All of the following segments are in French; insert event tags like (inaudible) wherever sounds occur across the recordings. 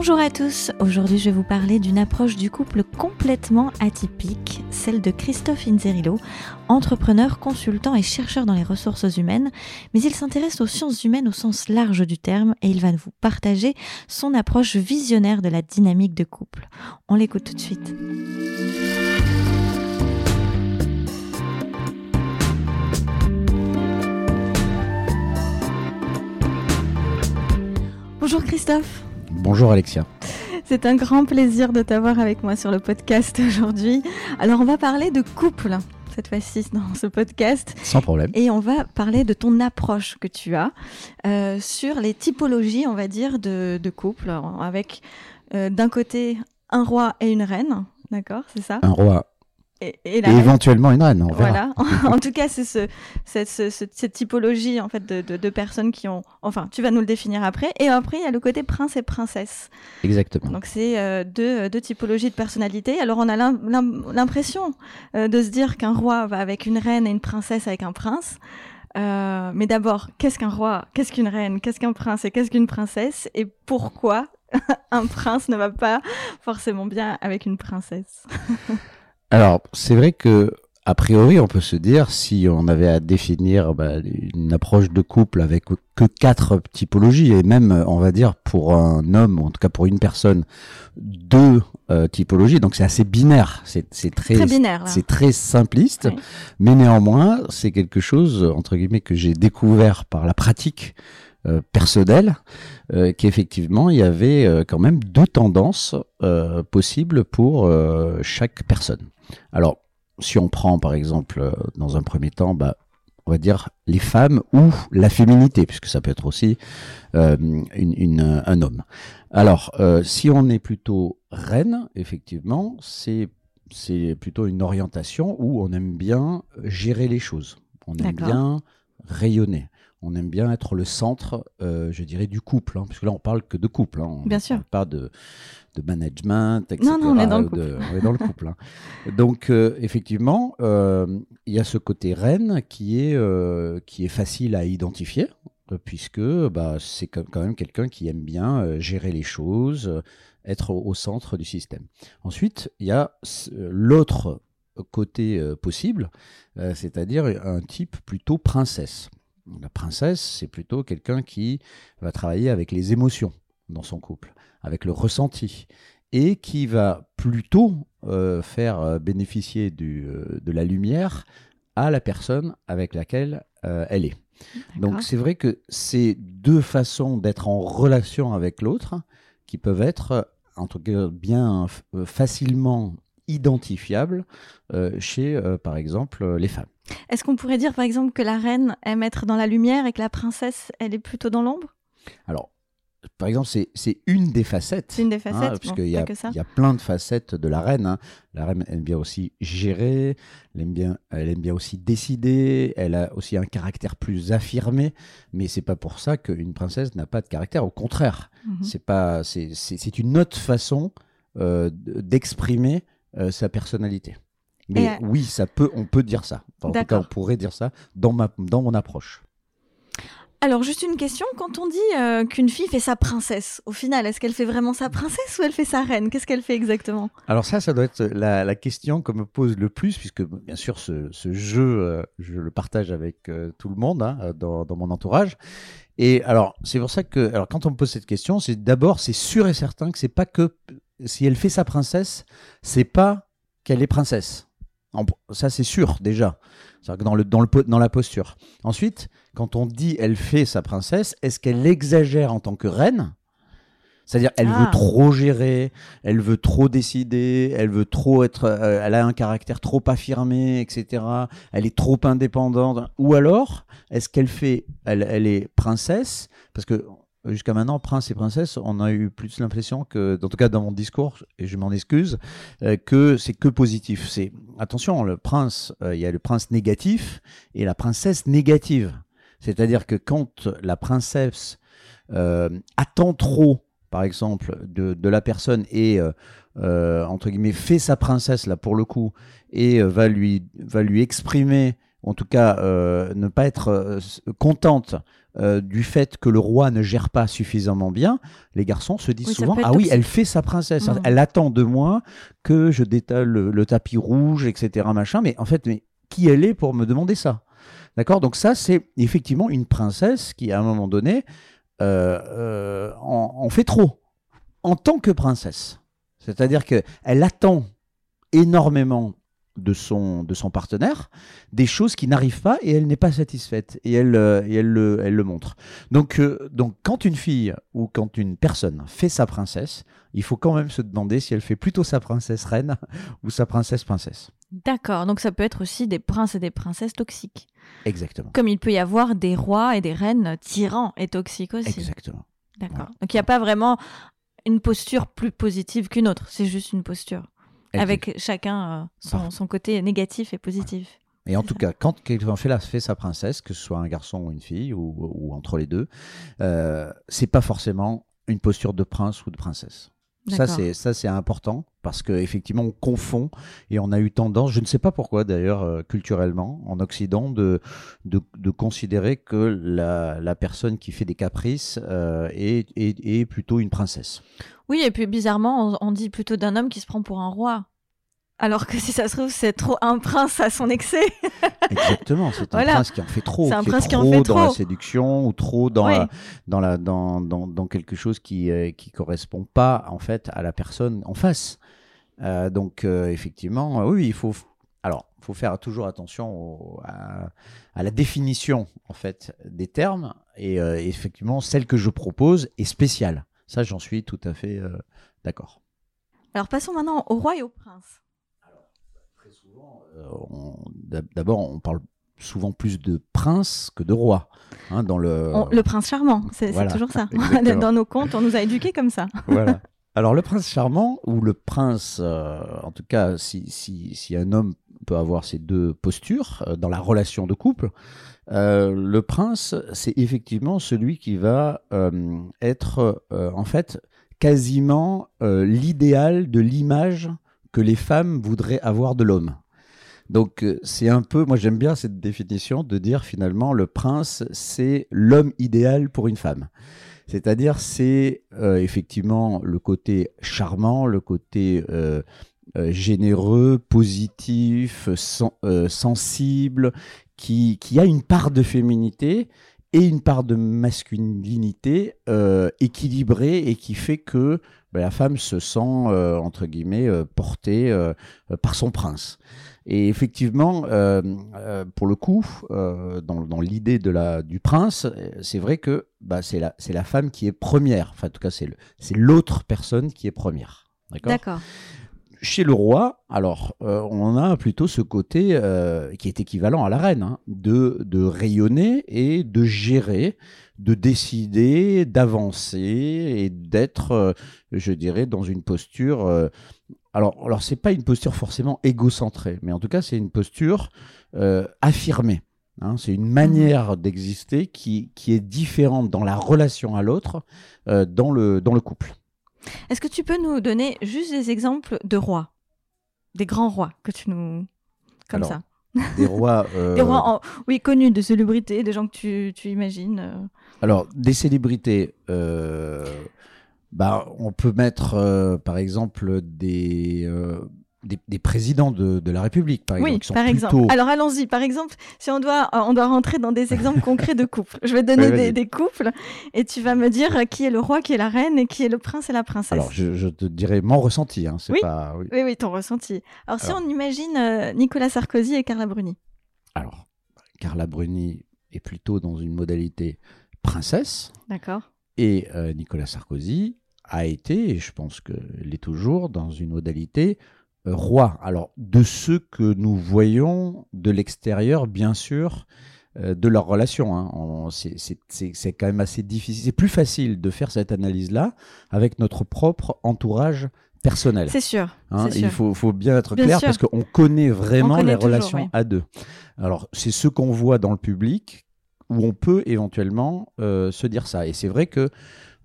Bonjour à tous, aujourd'hui je vais vous parler d'une approche du couple complètement atypique, celle de Christophe Inzerillo, entrepreneur, consultant et chercheur dans les ressources humaines, mais il s'intéresse aux sciences humaines au sens large du terme et il va vous partager son approche visionnaire de la dynamique de couple. On l'écoute tout de suite. Bonjour Christophe. Bonjour Alexia. C'est un grand plaisir de t'avoir avec moi sur le podcast aujourd'hui. Alors on va parler de couple cette fois-ci dans ce podcast. Sans problème. Et on va parler de ton approche que tu as euh, sur les typologies, on va dire, de, couple, avec euh, d'un côté un roi et une reine, d'accord, c'est ça? Un roi et, éventuellement une reine. On voilà. (laughs) en tout cas, c'est ce, cette, typologie en fait de, personnes qui ont. Enfin, tu vas nous le définir après. Et après, il y a le côté prince et princesse. Exactement. Donc c'est euh, deux, deux, typologies de personnalité. Alors on a l'impression euh, de se dire qu'un roi va avec une reine et une princesse avec un prince. Euh, mais d'abord, qu'est-ce qu'un roi? Qu'est-ce qu'une reine? Qu'est-ce qu'un prince? Et qu'est-ce qu'une princesse? Et pourquoi (laughs) un prince ne va pas forcément bien avec une princesse? (laughs) Alors, c'est vrai que a priori, on peut se dire, si on avait à définir bah, une approche de couple avec que quatre typologies, et même, on va dire, pour un homme, ou en tout cas pour une personne, deux euh, typologies, donc c'est assez binaire, c'est très, c'est très simpliste, mais néanmoins, c'est quelque chose, entre guillemets, que j'ai découvert par la pratique euh, personnelle, euh, qu'effectivement, il y avait euh, quand même deux tendances possibles pour chaque personne. Alors, si on prend par exemple euh, dans un premier temps, bah, on va dire les femmes ou la féminité, puisque ça peut être aussi euh, une, un homme. Alors, euh, si on est plutôt reine, effectivement, c'est c'est plutôt une orientation où on aime bien gérer les choses. On aime bien rayonner. On aime bien être le centre, je dirais, du couple, hein, puisque là on parle que de couple. Hein, bien sûr. Pas de de management, etc. Non, non, on est dans le couple. on est dans le couple. Hein. Donc, euh, effectivement, euh, il y a ce côté reine qui est, euh, qui est facile à identifier, puisque bah, c'est quand même quelqu'un qui aime bien gérer les choses, être au, centre du système. Ensuite, il y a l'autre côté possible, c'est-à-dire un type plutôt princesse. La princesse, c'est plutôt quelqu'un qui va travailler avec les émotions dans son couple avec le ressenti, et qui va plutôt euh, faire euh, bénéficier du, euh, de la lumière à la personne avec laquelle elle est. Donc c'est vrai que c'est deux façons d'être en relation avec l'autre qui peuvent être en tout cas bien facilement identifiables chez par exemple les femmes. Est-ce qu'on pourrait dire par exemple que la reine aime être dans la lumière et que la princesse elle est plutôt dans l'ombre? Alors par exemple, c'est une des facettes. C'est une des facettes, hein, parce qu'il y, a, y a plein de facettes de la reine. Hein. La reine aime bien aussi gérer, elle aime bien, elle aime bien aussi décider, elle a aussi un caractère plus affirmé, mais c'est pas pour ça qu'une princesse n'a pas de caractère. Au contraire, c'est pas, c'est une autre façon euh, d'exprimer euh, sa personnalité. Mais euh, oui, ça peut, on peut dire ça. en tout cas, on pourrait dire ça dans, ma, dans mon approche. Alors, juste une question. Quand on dit euh, qu'une fille fait sa princesse, au final, est-ce qu'elle fait vraiment sa princesse ou elle fait sa reine? Qu'est-ce qu'elle fait exactement? Alors ça, ça doit être la, question qu'on me pose le plus, puisque bien sûr, ce, jeu, euh, je le partage avec euh, tout le monde hein, dans, mon entourage. Et alors, c'est pour ça que, alors, quand on me pose cette question, c'est d'abord, c'est sûr et certain que c'est pas que si elle fait sa princesse, c'est pas qu'elle est princesse. Ça, c'est sûr déjà. C'est-à-dire dans, le, dans, le, dans la posture. Ensuite, quand on dit elle fait sa princesse, est-ce qu'elle exagère en tant que reine? C'est-à-dire, elle veut ah. trop gérer, elle veut trop décider, elle veut trop être, euh, elle a un caractère trop affirmé, etc. Elle est trop indépendante. Ou alors, est-ce qu'elle fait, elle, elle est princesse? Parce que jusqu'à maintenant, prince et princesse, on a eu plus l'impression que, en tout cas dans mon discours, et je m'en excuse, euh, que c'est que positif. C'est attention, le prince, euh, il y a le prince négatif et la princesse négative. C'est-à-dire que quand la princesse euh, attend trop, par exemple, de, la personne et entre guillemets fait sa princesse là pour le coup et va lui va lui exprimer, en tout cas ne pas être contente euh, du fait que le roi ne gère pas suffisamment bien, les garçons se disent Oui, souvent Ah oui, toxique. elle fait sa princesse, Mhm. elle attend de moi que je détale le, le tapis rouge, etc. Machin. Mais en fait, mais qui elle est pour me demander ça? D'accord? Donc, ça, c'est effectivement une princesse qui, à un moment donné, euh, euh, en, en fait trop en tant que princesse. C'est-à-dire qu'elle attend énormément de son, de son partenaire des choses qui n'arrivent pas et elle n'est pas satisfaite et elle, euh, et elle, le, elle le montre. Donc, euh, donc quand une fille ou quand une personne fait sa princesse, il faut quand même se demander si elle fait plutôt sa princesse reine (laughs) ou sa princesse princesse. D'accord, donc ça peut être aussi des princes et des princesses toxiques. Exactement. Comme il peut y avoir des rois et des reines tyrans et toxiques aussi. Exactement. D'accord. Voilà. Donc il n'y a pas vraiment une posture plus positive qu'une autre, c'est juste une posture. Avec chacun euh, son, côté négatif et positif. Et en tout ça. cas, quand quelqu'un fait, la, fait sa princesse, que ce soit un garçon ou une fille, ou, ou entre les deux, euh, c'est pas forcément une posture de prince ou de princesse. Ça D'accord. c'est ça c'est important parce que effectivement on confond et on a eu tendance, je ne sais pas pourquoi d'ailleurs euh, culturellement en Occident de, de, de considérer que la, la personne qui fait des caprices euh, est, est, est plutôt une princesse. Oui, et puis bizarrement, on, on dit plutôt d'un homme qui se prend pour un roi. Alors que si ça se trouve, c'est trop un prince à son excès. (laughs) Exactement, c'est un Voilà. prince qui en fait trop, C'est un qui est prince qui en trop fait dans la trop. séduction ou trop dans, Oui. la- dans, la, dans, dans, dans quelque chose qui euh, qui correspond pas en fait à la personne en face. Euh, donc euh, effectivement, euh, oui, il faut alors faut faire toujours attention au- à, à la définition en fait des termes et euh, effectivement celle que je propose est spéciale. Ça, j'en suis tout à fait d'accord. Alors passons maintenant au roi et au prince. Très souvent, d'abord, on parle souvent plus de prince que de roi. hein, dans le, On- le prince charmant, c'est voilà, toujours ça. (laughs) Dans nos contes, on nous a éduqués comme ça. voilà. Alors, le prince charmant, ou le prince, euh, en tout cas, si, un homme peut avoir ces deux postures euh, dans la relation de couple, euh, le prince, c'est effectivement celui qui va être, en fait, quasiment l'idéal de l'image que les femmes voudraient avoir de l'homme. Donc c'est un peu, moi j'aime bien cette définition de dire finalement le prince c'est l'homme idéal pour une femme. C'est-à-dire c'est euh, effectivement le côté charmant, le côté euh, euh, généreux, positif, sen- sensible, qui, a une part de féminité et une part de masculinité équilibrée et qui fait que ben, la femme se sent euh, entre guillemets euh, portée euh, par son prince. Et effectivement, pour le coup, dans, dans l'idée de la, du prince, c'est vrai que bah, c'est la, c'est la femme qui est première. Enfin, en tout cas, c'est le- c'est l'autre personne qui est première. D'accord? D'accord. chez le roi, alors, on a plutôt ce côté qui est équivalent à la reine, hein, de, de rayonner et de gérer, de décider, d'avancer et d'être, euh, je dirais, dans une posture. euh, alors, alors c'est pas une posture forcément égocentrée, mais en tout cas, c'est une posture euh, affirmée. hein. c'est une manière d'exister qui, qui est différente dans la relation à l'autre, euh, dans, le, dans le couple. Est-ce que tu peux nous donner juste des exemples de rois Des grands rois que tu nous. Comme Alors, ça? Des rois. euh, (laughs) Des rois, en- oui, connus, de célébrités, des gens que tu, tu imagines. Alors, des célébrités, euh, bah, on peut mettre euh, par exemple des, euh, des, des présidents de, de la République, par exemple. Oui, qui sont par exemple. Alors allons-y. Par exemple, si on doit, on doit rentrer dans des exemples concrets de couples. Je vais donner Oui, des, couples et tu vas me dire qui est le roi, qui est la reine et qui est le prince et la princesse. Alors, je, je te dirais mon ressenti. Hein, Oui. pas, oui. Oui, oui, ton ressenti. Alors, si on imagine Nicolas Sarkozy et Carla Bruni. Alors, Carla Bruni est plutôt dans une modalité princesse D'accord. et euh, Nicolas Sarkozy a été, et je pense qu'il est toujours, dans une modalité euh, roi. Alors, de ceux que nous voyons de l'extérieur, bien sûr, euh, de leur relation. hein. C'est- quand même assez difficile. C'est plus facile de faire cette analyse-là avec notre propre entourage personnel. C'est sûr. Hein, il faut, faut bien être Bien clair sûr. parce qu'on connaît vraiment On connaît les toujours, relations oui. à deux. Alors, c'est ce qu'on voit dans le public où on peut éventuellement euh, se dire ça. Et c'est vrai que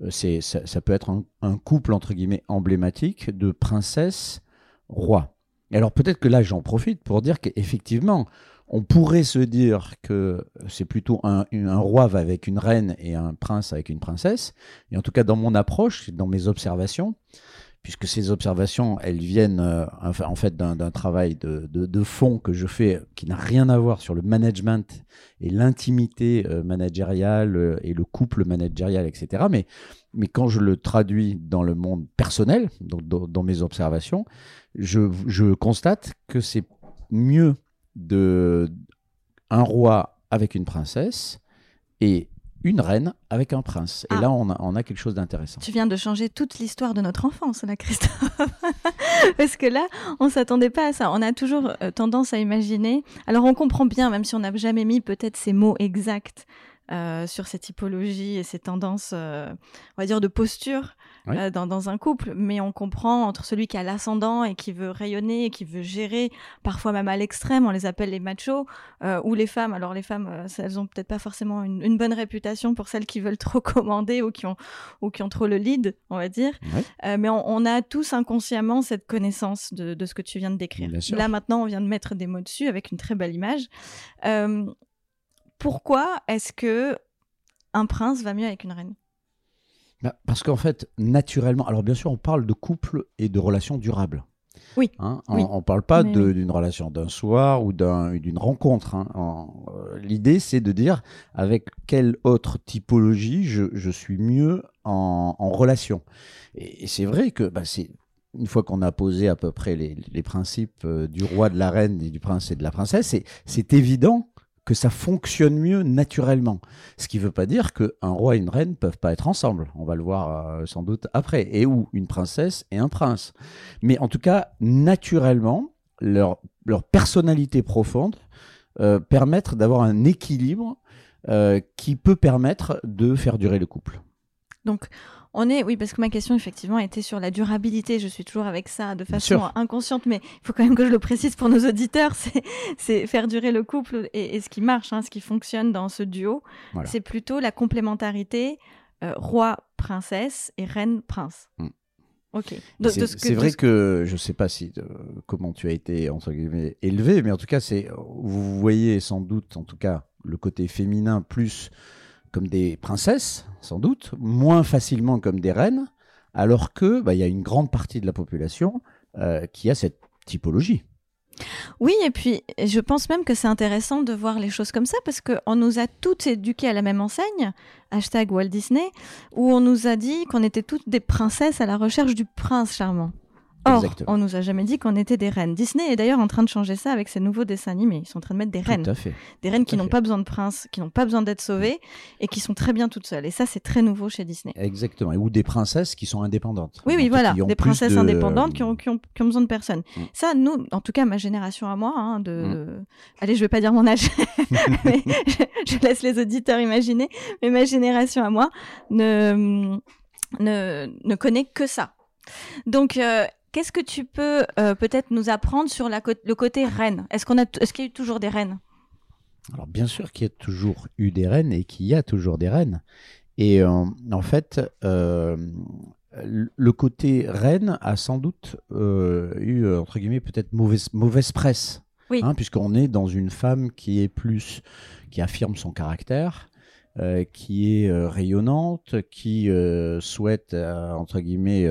euh, c'est, ça, peut être un, couple, entre guillemets, emblématique de princesse-roi. Alors, peut-être que là, j'en profite pour dire qu'effectivement, on pourrait se dire que c'est plutôt un, roi avec une reine et un prince avec une princesse. Et en tout cas, dans mon approche, dans mes observations, puisque ces observations, elles viennent euh, en fait d'un travail de, fond que je fais qui n'a rien à voir sur le management et l'intimité euh, managériale euh, et le couple managérial, etc. Mais, quand je le traduis dans le monde personnel, dans, dans mes observations, je, je constate que c'est mieux de un roi avec une princesse et une reine avec un prince. Et Ah. là, on a, on a quelque chose d'intéressant. Tu viens de changer toute l'histoire de notre enfance, là, Christophe. (laughs) Parce que là, on s'attendait pas à ça. On a toujours euh, tendance à imaginer. Alors, on comprend bien, même si on n'a jamais mis peut-être ces mots exacts euh, sur ces typologies et ces tendances, euh, on va dire, de posture Oui. euh, dans, dans un couple. Mais on comprend entre celui qui a l'ascendant et qui veut rayonner et qui veut gérer, parfois même à l'extrême, on les appelle les machos, euh, ou les femmes. Alors, les femmes, euh, elles ont peut-être pas forcément une, une bonne réputation pour celles qui veulent (laughs) trop commander ou qui ont ou qui ont trop le lead, on va dire. Euh, mais on, on a tous inconsciemment cette connaissance de, de ce que tu viens de décrire. Là maintenant, on vient de mettre des mots dessus avec une très belle image. Pourquoi est-ce que un prince va mieux avec une reine? Parce qu'en fait, naturellement, alors bien sûr, on parle de couple et de relations durables. Oui. Hein, on Oui. ne parle pas d'une relation d'un soir ou d'un- d'une rencontre. hein. Euh, L'idée, c'est de dire avec quelle autre typologie je, je suis mieux en, en relation. Et, et c'est vrai que bah, c'est une fois qu'on a posé à peu près les, les principes euh, du roi, de la reine et du prince et de la princesse, c'est évident que ça fonctionne mieux naturellement. Ce qui ne veut pas dire qu'un roi et une reine ne peuvent pas être ensemble. On va le voir euh, sans doute après. Et ou une princesse et un prince. Mais en tout cas, naturellement, leur, leur personnalité profonde euh, permettre d'avoir un équilibre euh, qui peut permettre de faire durer le couple. Donc, on est, oui, parce que ma question, effectivement, était sur la durabilité. Je suis toujours avec ça de façon inconsciente, mais il faut quand même que je le précise pour nos auditeurs. C'est, faire durer le couple et, et ce qui marche, hein, ce qui fonctionne dans ce duo, Voilà. c'est plutôt la complémentarité euh, roi-princesse et reine-prince. Mm. Ok. De- C'est de ce de vrai ce- que je ne sais pas si euh, comment tu as été entre guillemets élevé, mais en tout cas, c'est vous voyez sans doute, en tout cas, le côté féminin plus comme des princesses, sans doute, moins facilement comme des reines, alors que bah, il y a une grande partie de la population euh, qui a cette typologie. Oui, et puis je pense même que c'est intéressant de voir les choses comme ça parce qu'on nous a toutes éduquées à la même enseigne, hashtag Walt Disney, où on nous a dit qu'on était toutes des princesses à la recherche du prince charmant. Or, Exactement. on nous a jamais dit qu'on était des reines. Disney est d'ailleurs en train de changer ça avec ses nouveaux dessins animés. Ils sont en train de mettre des reines. Tout à fait. Des reines tout qui n'ont pas besoin de prince, qui n'ont pas besoin d'être sauvées et qui sont très bien toutes seules. Et ça, c'est très nouveau chez Disney. Exactement. Et- Ou des princesses qui sont indépendantes. Oui, oui, voilà, des princesses de- indépendantes qui ont, qui, ont, qui ont besoin de personne. Mm. Ça, nous, en tout cas, ma génération à moi, hein, de... allez, je vais pas dire mon âge, (laughs) mais je, (laughs) je laisse les auditeurs imaginer, mais ma génération à moi ne, ne, ne connaît que ça. Donc, euh, qu'est-ce que tu peux euh, peut-être nous apprendre sur la le côté reine? Est-ce qu'on a, t- est-ce qu'il y a eu toujours des reines? Alors bien sûr qu'il y a toujours eu des reines et qu'il y a toujours des reines. Et euh, en fait, euh, le côté reine a sans doute eu, entre guillemets, peut-être mauvaise, mauvaise presse. Oui. Hein, Puisqu'on est dans une femme qui est plus, qui affirme son caractère, qui est rayonnante, qui souhaite, entre guillemets,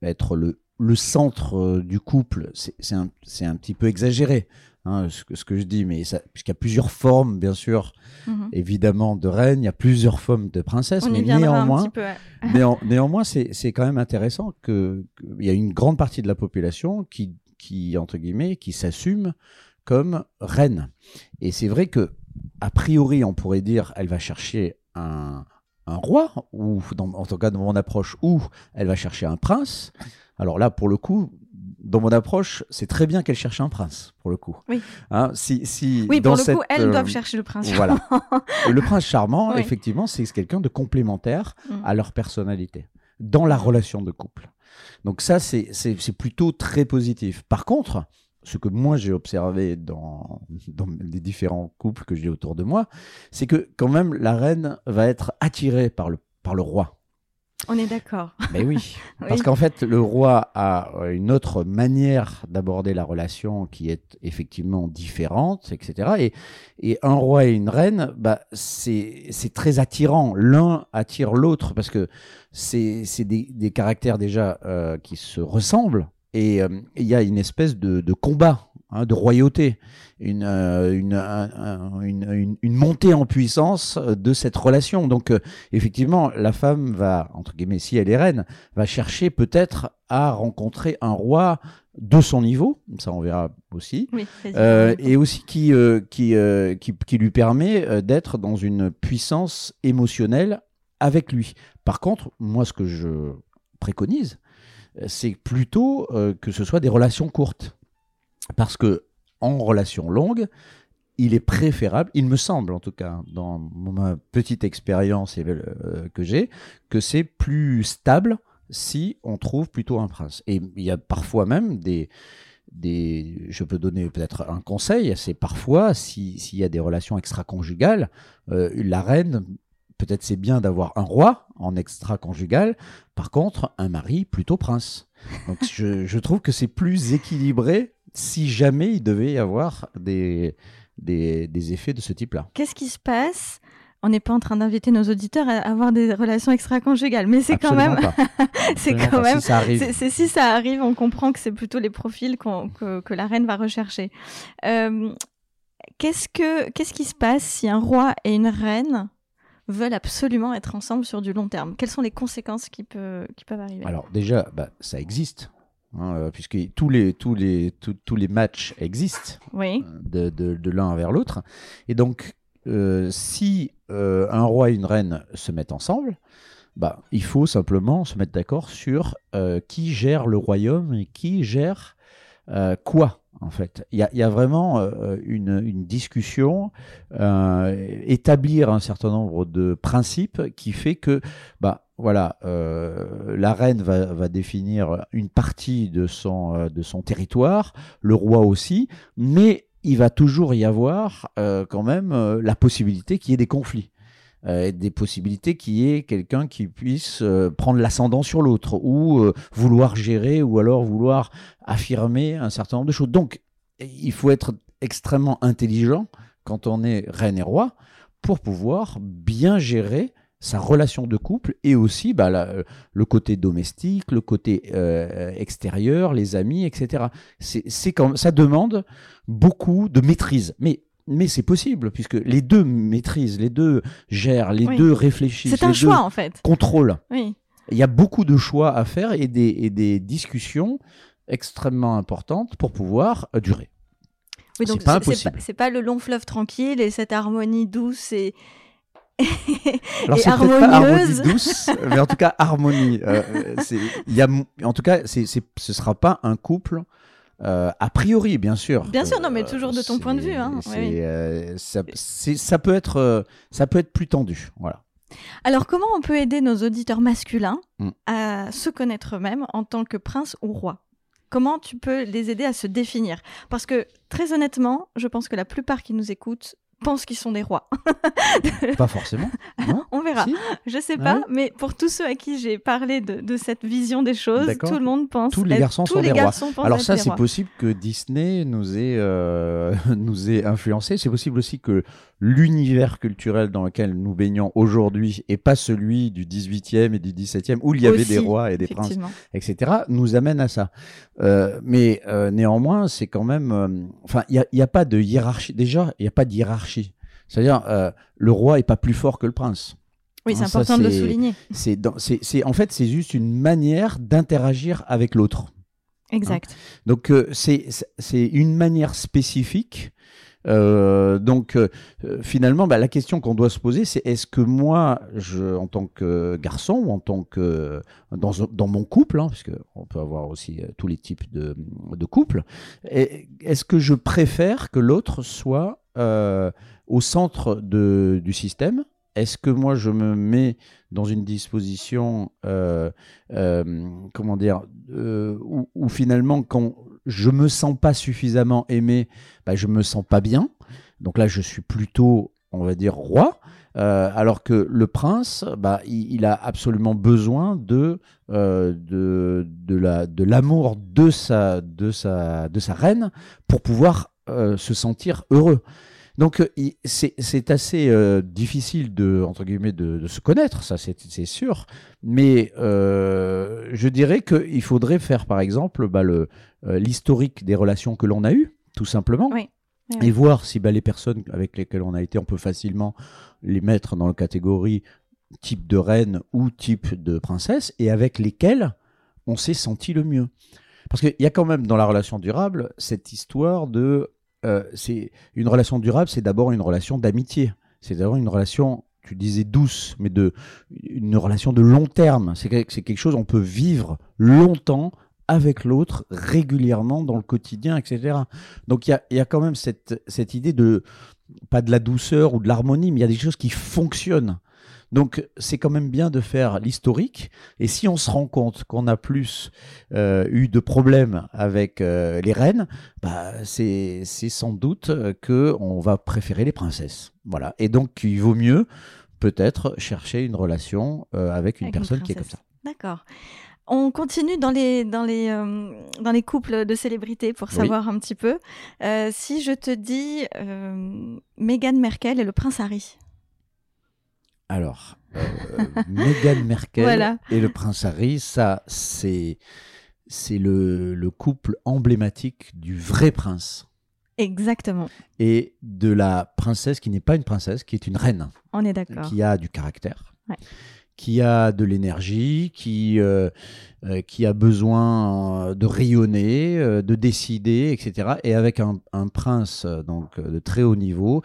être le, le centre euh, du couple. C'est un, un petit peu exagéré. hein, ce, que, ce que je dis, mais puisqu'il y a plusieurs formes, bien sûr, Mhm. évidemment, de reines, il y a plusieurs formes de princesses, On mais néanmoins, petit peu. ouais. (laughs) Néan- néanmoins, c'est quand même intéressant que qu'il y a une grande partie de la population qui, qui entre guillemets, qui s'assume comme reine. Et c'est vrai que, a priori, on pourrait dire, elle va chercher un, un roi, ou dans, en tout cas dans mon approche, ou elle va chercher un prince. Alors là, pour le coup, dans mon approche, c'est très bien qu'elle cherche un prince, pour le coup. Oui. Hein, si, si Oui, dans pour le coup, elles euh, doivent chercher le prince. Voilà. Le prince charmant, Oui. effectivement, c'est quelqu'un de complémentaire Mm. à leur personnalité, dans la relation de couple. Donc ça, c'est c'est- c'est plutôt très positif. Par contre, ce que moi j'ai observé dans, dans les différents couples que j'ai autour de moi, c'est que quand même la reine va être attirée par le, par le roi. On est d'accord. (laughs) Mais (laughs) oui, parce qu'en fait, le roi a une autre manière d'aborder la relation qui est effectivement différente, etc. Et, et un roi et une reine, bah, c'est très attirant. L'un attire l'autre parce que c'est des, des, caractères déjà euh, qui se ressemblent. Et euh, il y a une espèce de, de combat Hein, de royauté, une, euh, une, une, montée en puissance de cette relation. Donc euh, effectivement, la femme va, entre guillemets, si elle est reine, va chercher peut-être à rencontrer un roi de son niveau, ça on verra aussi, euh, et aussi qui, qui, qui, qui, lui permet d'être dans une puissance émotionnelle avec lui. Par contre, moi ce que je préconise, c'est plutôt que ce soit des relations courtes. Parce que en relation longue, il est préférable, il me semble en tout cas, dans ma petite expérience euh, que j'ai, que c'est plus stable si on trouve plutôt un prince. Et il y a parfois même des, des je peux donner peut-être un conseil, c'est parfois s'il y a des relations extra-conjugales, euh, la reine, peut-être c'est bien d'avoir un roi en extra-conjugal, par contre un mari plutôt prince. Donc je, je trouve que c'est plus équilibré si jamais il devait y avoir des, des, effets de ce type-là. Qu'est-ce qui se passe? On n'est pas en train d'inviter nos auditeurs à avoir des relations extra-conjugales, mais c'est quand même, (laughs) c'est quand même, si ça, arrive. si ça arrive, on comprend que c'est plutôt les profils que, que, la reine va rechercher. Euh, qu'est-ce que, qu'est-ce qui se passe si un roi et une reine veulent absolument être ensemble sur du long terme? Quelles sont les conséquences qui, peut, qui peuvent arriver? Alors déjà, bah, ça existe. Hein, euh, puisque tous les, tous, les, tous, les matchs existent euh, de, de, l'un vers l'autre. Et donc, euh, si un roi et une reine se mettent ensemble, bah, il faut simplement se mettre d'accord sur qui gère le royaume et qui gère quoi en fait. Il y a, vraiment une, une, discussion, établir un certain nombre de principes qui fait que bah, voilà, euh, la reine va, définir une partie de son, euh, de son territoire, le roi aussi, mais il va toujours y avoir euh, quand même la possibilité qu'il y ait des conflits. des possibilités qu'il y ait quelqu'un qui puisse prendre l'ascendant sur l'autre ou vouloir gérer ou alors vouloir affirmer un certain nombre de choses. Donc, il faut être extrêmement intelligent quand on est reine et roi pour pouvoir bien gérer sa relation de couple et aussi bah, le côté domestique, le côté euh, extérieur, les amis, etc. C'est comme ça demande beaucoup de maîtrise, mais mais c'est possible puisque les deux maîtrisent, les deux gèrent, les deux réfléchissent. C'est un choix en fait. Contrôlent. Oui. Il y a beaucoup de choix à faire et des, et des discussions extrêmement importantes pour pouvoir euh, durer. Oui, donc c'est pas, pas, le long fleuve tranquille et cette harmonie douce et, (laughs) Alors c'est peut-être pas harmonie douce, mais en tout cas harmonie. Euh, y a, en tout cas, c'est, ce sera pas un couple. Euh, a priori, bien sûr. Bien sûr, non, mais toujours de ton point de vue. Hein. Euh, ça, ça, peut être, euh, ça peut être plus tendu. Voilà. Alors, comment on peut aider nos auditeurs masculins mm. à se connaître eux-mêmes en tant que prince ou roi? Comment tu peux les aider à se définir? Parce que, très honnêtement, je pense que la plupart qui nous écoutent pensent qu'ils sont des rois. (laughs) pas forcément. (laughs) On verra. Je sais pas, mais pour tous ceux à qui j'ai parlé de, cette vision des choses, tout le monde pense. Tous les garçons sont des rois. Alors ça, c'est possible que Disney nous ait euh, nous ait influencé. C'est possible aussi que l'univers culturel dans lequel nous baignons aujourd'hui et pas celui du 18e et du 17e où il y avait des rois et des princes, etc., nous amène à ça. Euh, mais euh, néanmoins, c'est quand même. Enfin, il n'y a, a, pas de hiérarchie. Déjà, il n'y a pas de hiérarchie c'est-à-dire, euh, le roi est pas plus fort que le prince. Oui, c'est hein, important de le souligner. C'est, en fait, c'est juste une manière d'interagir avec l'autre. Exact. Hein. Donc, euh, c'est, une manière spécifique. Euh, donc, finalement, bah, la question qu'on doit se poser, c'est est-ce que moi, en tant que garçon ou en tant que dans, mon couple, hein, parce qu'on peut avoir aussi tous les types de, couples, est-ce que je préfère que l'autre soit euh, au centre du système? Est-ce que moi je me mets dans une disposition, euh, euh, comment dire, où, finalement quand je me sens pas suffisamment aimé, bah, je me sens pas bien. Donc là, je suis plutôt on va dire, roi. Euh, alors que le prince, bah, il, a absolument besoin de, euh, de, de, la, de l'amour de sa, de, sa, de sa reine pour pouvoir euh, se sentir heureux. Donc c'est assez difficile de entre guillemets de, se connaître, ça c'est sûr. Mais je dirais qu'il faudrait faire par exemple bah, l'historique des relations que l'on a eues, tout simplement. Oui et voir si bah, les personnes avec lesquelles on a été, on peut facilement les mettre dans la catégorie type de reine ou type de princesse, et avec lesquelles on s'est senti le mieux. Parce qu'il y a quand même dans la relation durable cette histoire de... Euh, c'est une relation durable, c'est d'abord une relation d'amitié. C'est d'abord une relation, tu disais douce, mais de une relation de long terme. C'est quelque chose on peut vivre longtemps avec l'autre régulièrement dans le quotidien, etc. Donc il y a, quand même cette, cette idée de, pas de la douceur ou de l'harmonie, mais il y a des choses qui fonctionnent. Donc c'est quand même bien de faire l'historique. Et si on se rend compte qu'on a plus euh, eu de problèmes avec euh, les reines, bah, c'est sans doute qu'on va préférer les princesses. Voilà. Et donc il vaut mieux peut-être chercher une relation euh, avec une personne qui est comme ça. D'accord. On continue dans les, dans les, euh, dans les couples de célébrités pour savoir un petit peu. Euh, si je te dis euh, Meghan Merkel et le prince Harry. Alors, (laughs) Meghan Merkel et le prince Harry, ça, c'est, c'est le, le couple emblématique du vrai prince. Exactement. Et de la princesse qui n'est pas une princesse, qui est une reine. On est d'accord. Qui a du caractère. Ouais qui a de l'énergie, qui, euh, euh, qui a besoin euh, de rayonner, de décider, etc. Et avec un, prince donc de très haut niveau,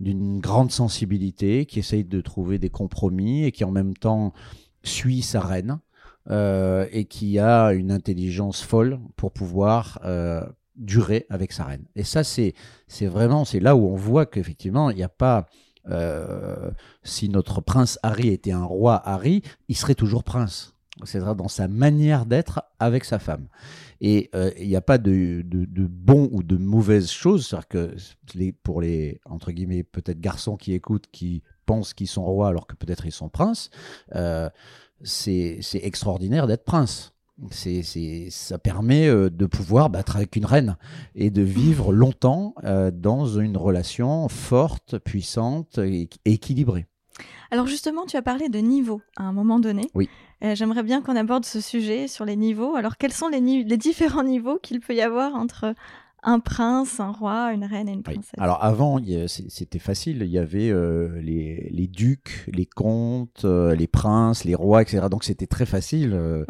d'une grande sensibilité, qui essaye de trouver des compromis et qui en même temps suit sa reine et qui a une intelligence folle pour pouvoir durer avec sa reine. Et ça, c'est vraiment, c'est là où on voit qu'effectivement, il n'y a pas euh, si notre prince Harry était un roi Harry, il serait toujours prince. C'est dans sa manière d'être avec sa femme. Et euh, il n'y a pas de, bon ou de mauvaise chose. C'est-à-dire que pour les, entre guillemets, peut-être garçons qui écoutent, qui pensent qu'ils sont rois alors que peut-être ils sont princes, euh, c'est extraordinaire d'être prince c'est, ça permet euh, de pouvoir battre avec une reine et de vivre longtemps euh, dans une relation forte, puissante et équilibrée. Alors justement, tu as parlé de niveau à un moment donné. Oui. Euh, j'aimerais bien qu'on aborde ce sujet sur les niveaux. Alors quels sont les, les différents niveaux qu'il peut y avoir entre un prince, un roi, une reine et une princesse. Alors avant, c'était facile. Il y avait euh, les, ducs, les comtes, euh, les princes, les rois, etc. Donc c'était très facile euh,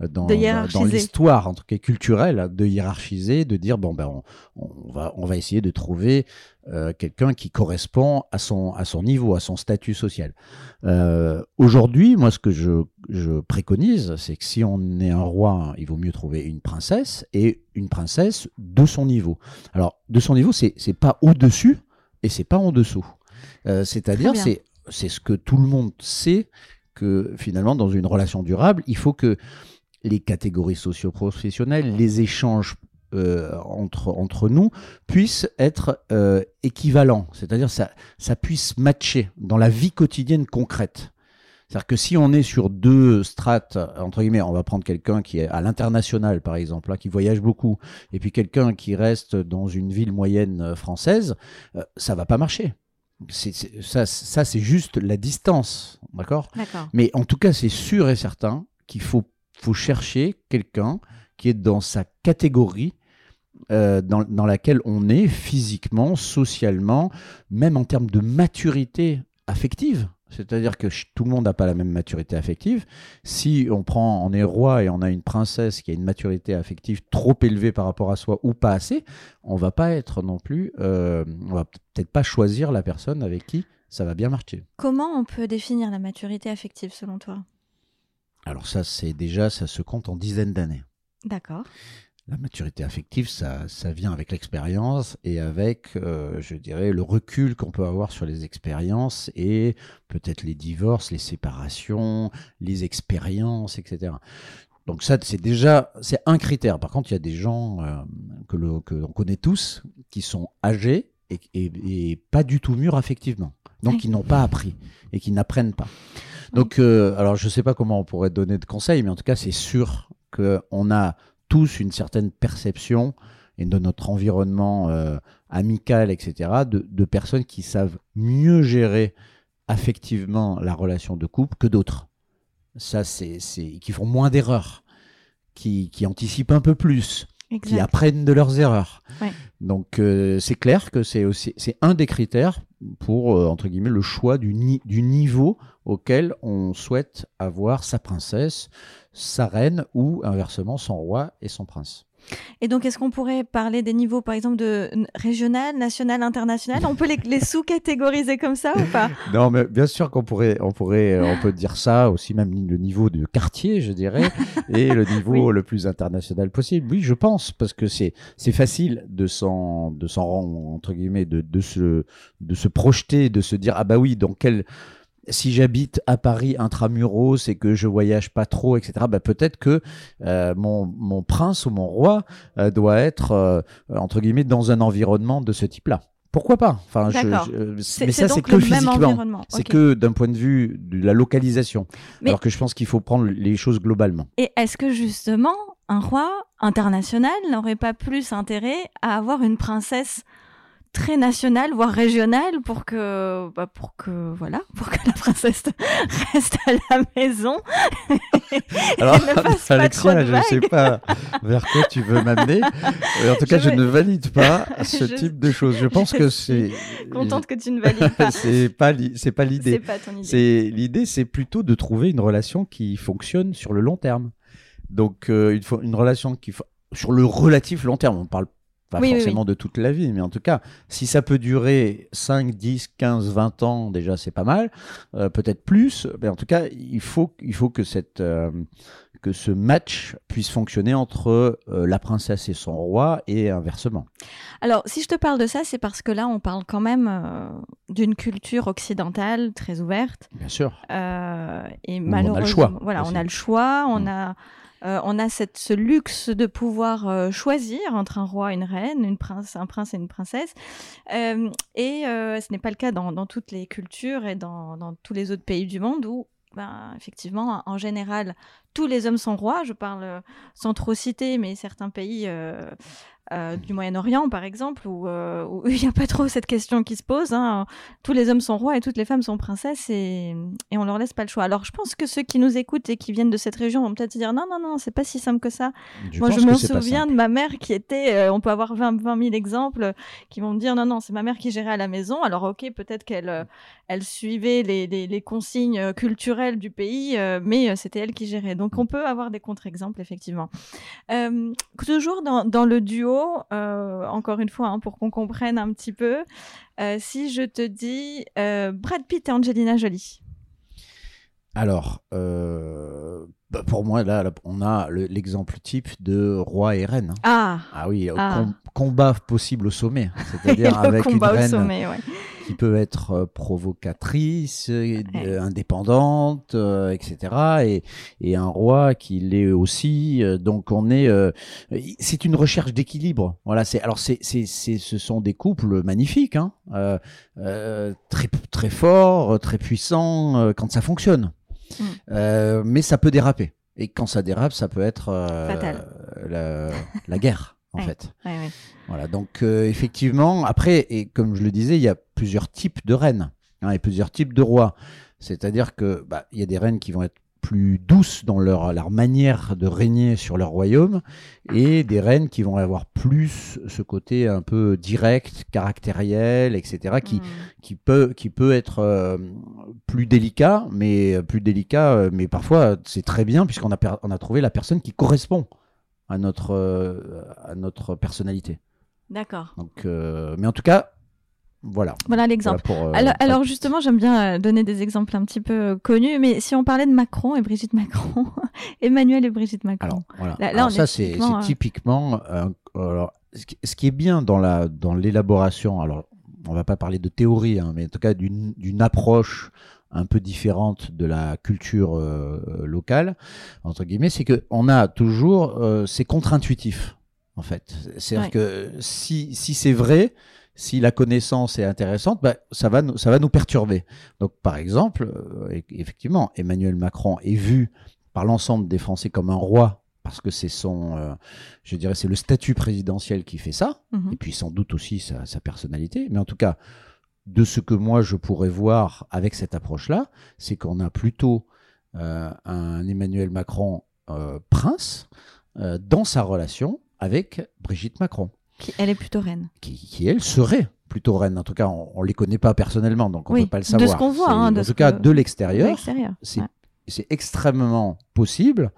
dans, dans l'histoire, en tout cas culturelle, de hiérarchiser, de dire bon ben on, va on va essayer de trouver euh, quelqu'un qui correspond à son, à son niveau, à son statut social. Euh, aujourd'hui, moi, ce que je, je préconise, c'est que si on est un roi, il vaut mieux trouver une princesse et une princesse de son niveau. Alors, de son niveau, c'est pas au-dessus et c'est pas en dessous. Euh, c'est-à-dire, c'est c'est ce que tout le monde sait que finalement, dans une relation durable, il faut que les catégories socio-professionnelles, les échanges euh, entre, entre nous puisse être euh, équivalent, c'est-à-dire ça, ça puisse matcher dans la vie quotidienne concrète. C'est-à-dire que si on est sur deux strates, entre guillemets, on va prendre quelqu'un qui est à l'international, par exemple, hein, qui voyage beaucoup, et puis quelqu'un qui reste dans une ville moyenne euh, française, ça va pas marcher. Ça, ça c'est juste la distance, d'accord Mais en tout cas, c'est sûr et certain qu'il faut, faut chercher quelqu'un qui est dans sa catégorie euh, dans, dans, laquelle on est physiquement, socialement, même en termes de maturité affective. C'est-à-dire que tout le monde n'a pas la même maturité affective. Si on prend, on est roi et on a une princesse qui a une maturité affective trop élevée par rapport à soi ou pas assez, on va pas être non plus, euh, on va peut-être pas choisir la personne avec qui ça va bien marcher. Comment on peut définir la maturité affective selon toi? Alors ça, c'est déjà, ça se compte en dizaines d'années. D'accord. La maturité affective, ça, ça vient avec l'expérience et avec, euh, je dirais, le recul qu'on peut avoir sur les expériences et peut-être les divorces, les séparations, les expériences, etc. Donc ça, c'est déjà, c'est un critère. Par contre, il y a des gens euh, que l'on connaît tous qui sont âgés et, et, pas du tout mûrs affectivement. donc Oui. qui n'ont pas appris et qui n'apprennent pas. Donc, euh, alors je ne sais pas comment on pourrait donner de conseils, mais en tout cas, c'est sûr qu'on a tous une certaine perception et de notre environnement euh, amical, etc., de, de personnes qui savent mieux gérer affectivement la relation de couple que d'autres. Ça, c'est, qui font moins d'erreurs, qui, qui anticipent un peu plus, qui apprennent de leurs erreurs. Ouais. Donc euh, c'est clair que c'est aussi c'est un des critères pour euh, entre guillemets le choix du, ni- du niveau auquel on souhaite avoir sa princesse, sa reine ou inversement son roi et son prince. Et donc, est-ce qu'on pourrait parler des niveaux, par exemple, de régional, national, international? On peut les, les sous-catégoriser comme ça ou pas? (laughs) Non, mais bien sûr qu'on pourrait, on pourrait, euh, on peut dire ça aussi, même le niveau de quartier, je dirais, et le (laughs) niveau Oui. le plus international possible. Oui, je pense, parce que c'est, c'est facile de s'en, de s'en rendre, entre guillemets, de, de se, de se projeter, de se dire, ah bah oui, dans quel, si j'habite à Paris intramuros et que je voyage pas trop, etc., bah peut-être que euh, mon, mon prince ou mon roi euh, doit être, euh, entre guillemets, dans un environnement de ce type-là. Pourquoi pas? Enfin, je- je- mais ça, c'est que physiquement. C'est que d'un point de vue de la localisation. Mais- Alors que je pense qu'il faut prendre les choses globalement. Et est-ce que justement, un roi international n'aurait pas plus intérêt à avoir une princesse très nationale, voire régionale, pour que, bah, pour que, voilà, (laughs) pour que la princesse reste à la maison (laughs) Alors, ne fasse pas Alexia, trop de je ne sais pas vers quoi tu veux m'amener. Mais en tout cas, Je ne valide pas (laughs) ce Je- type de choses. Je pense je que c'est. Contente que tu ne valides pas. c'est pas, li- c'est pas C'est l'idée. pas ton idée. C'est l'idée, c'est plutôt de trouver une relation qui fonctionne sur le long terme. Donc, euh, faut une relation qui sur le relatif long terme. On parle pas Oui, oui, forcément de toute la vie, mais en tout cas, si ça peut durer 5, 10, 15, 20 ans, déjà, c'est pas mal. Euh, Peut-être plus, mais en tout cas, il faut, il faut que cette, euh, que ce match puisse fonctionner entre euh, la princesse et son roi et inversement. Alors, si je te parle de ça, c'est parce que là, on parle quand même d'une culture occidentale très ouverte. Bien sûr. Et on a le malheureusement, choix voilà, aussi. on a le choix, on Mm. a, euh, on a ce luxe de pouvoir euh, choisir entre un roi et une reine, un prince et une princesse. Euh, et ce n'est pas le cas dans, toutes les cultures et dans, tous les autres pays du monde où, ben, effectivement, en général, tous les hommes sont rois. Je parle sans trop citer, mais certains pays. Euh, du Moyen-Orient, par exemple, où euh, (laughs) il n'y a pas trop cette question qui se pose. hein. Tous les hommes sont rois et toutes les femmes sont princesses et, et on leur laisse pas le choix. Alors, je pense que ceux qui nous écoutent et qui viennent de cette région vont peut-être se dire non, non, non, c'est pas si simple que ça. Moi, je me souviens de ma mère qui était, euh, on peut avoir 20, 20 000 exemples qui vont me dire non, non, c'est ma mère qui gérait à la maison. Alors, ok, peut-être qu'elle elle suivait les, les- les consignes culturelles du pays, mais c'était elle qui gérait. Donc, on peut avoir des contre-exemples, effectivement. Euh, toujours dans, dans le duo, euh, encore une fois, hein, pour qu'on comprenne un petit peu, euh, si je te dis euh, Brad Pitt et Angelina Jolie. Alors, bah, pour moi, là, là, on a le- l'exemple type de roi et reine. hein. Ah Ah oui, au Ah. com- combat possible au sommet, (laughs) c'est-à-dire avec une combat au reine sommet, ouais. Qui peut être euh, provocatrice, euh, indépendante, euh, etc. Et, et un roi qui l'est aussi. donc on est, c'est une recherche d'équilibre. Voilà. C'est alors c'est, c'est, c'est, ce sont des couples magnifiques, hein, très très forts, très puissants quand ça fonctionne. Mm. Euh, mais ça peut déraper. Et quand ça dérape, ça peut être euh, la guerre, en Ouais. fait. Ouais, ouais. Voilà, donc euh, effectivement, après, et comme je le disais, il y a plusieurs types de reines hein, et plusieurs types de rois. C'est-à-dire que bah, il y a des reines qui vont être plus douces dans leur, leur manière de régner sur leur royaume et des reines qui vont avoir plus ce côté un peu direct, caractériel, etc., qui, Mm. qui, peut, qui peut être euh, plus délicat, mais plus délicat, euh, mais parfois c'est très bien puisqu'on a, on a trouvé la personne qui correspond à notre, euh, à notre personnalité. D'accord. Donc, euh, mais en tout cas, voilà. Voilà l'exemple. Voilà euh, Alors, justement, j'aime bien donner des exemples un petit peu connus, mais si on parlait de Macron et Brigitte Macron, (laughs) Emmanuel et Brigitte Macron. Alors, voilà. Là- Alors ça, est c'est typiquement, euh, alors, ce qui- est bien dans la dans l'élaboration, alors on va pas parler de théorie, hein, mais en tout cas d'une d'une approche un peu différente de la culture euh, locale entre guillemets, c'est que on a toujours euh, c'est contre-intuitif en fait. C'est-à-dire Ouais. que si si c'est vrai, si la connaissance est intéressante, bah, ça, va, nous- ça va nous perturber. Donc, par exemple, euh, effectivement, Emmanuel Macron est vu par l'ensemble des Français comme un roi, parce que c'est son, euh, je dirais, c'est le statut présidentiel qui fait ça, Mhm. et puis sans doute aussi sa, sa personnalité. Mais en tout cas, de ce que moi je pourrais voir avec cette approche-là, c'est qu'on a plutôt euh, un Emmanuel Macron euh, prince euh, dans sa relation avec Brigitte Macron Qui- Elle est plutôt reine. qui, qui, elle serait plutôt reine. En tout cas, on, ne les connaît pas personnellement, donc on Oui, peut pas le de savoir. ce qu'on voit, hein, de en tout cas, que- de De l'extérieur, l'extérieur. c'est Ouais. c'est extrêmement possible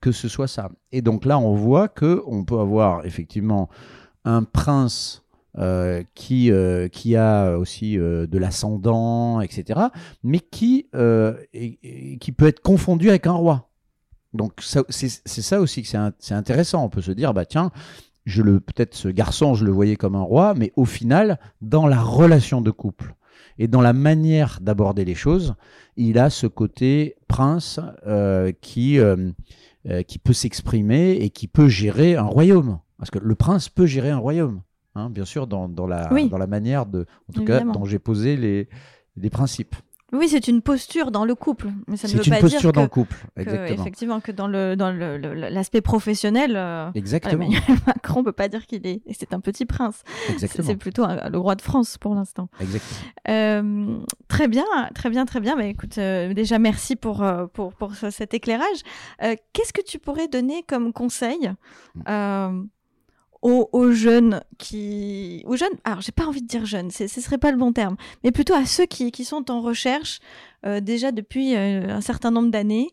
que ce soit ça. Et donc là, on voit que on peut avoir effectivement un prince euh, qui, euh, qui a aussi euh, de l'ascendant, etc., mais qui, qui peut être confondu avec un roi. Donc c'est ça aussi que c'est intéressant. On peut se dire, bah tiens, je le peut-être ce garçon, je le voyais comme un roi, mais au final, dans la relation de couple et dans la manière d'aborder les choses, il a ce côté prince qui qui peut s'exprimer et qui peut gérer un royaume. Parce que le prince peut gérer un royaume, hein, bien sûr, dans, dans la Oui. dans la manière de, en tout Évidemment. cas, dont j'ai posé les les principes. Oui, c'est une posture dans le couple. Mais ça ne C'est une posture dans que, le couple, que, exactement. effectivement, que dans le dans le- le- l'aspect professionnel, euh, Exactement, Emmanuel (laughs) Macron peut pas dire qu'il est. C'est un petit prince. C'est exactement, c'est plutôt un- le roi de France pour l'instant. exactement. Euh, très bien, très bien, très bien. Mais écoute, euh, déjà merci pour, pour, pour ce- cet éclairage. Qu'est-ce que tu pourrais donner comme conseil euh, aux, jeunes qui, aux jeunes, alors j'ai pas envie de dire jeunes, ce serait pas le bon terme, mais plutôt à ceux qui, qui sont en recherche euh, déjà depuis euh, un certain nombre d'années.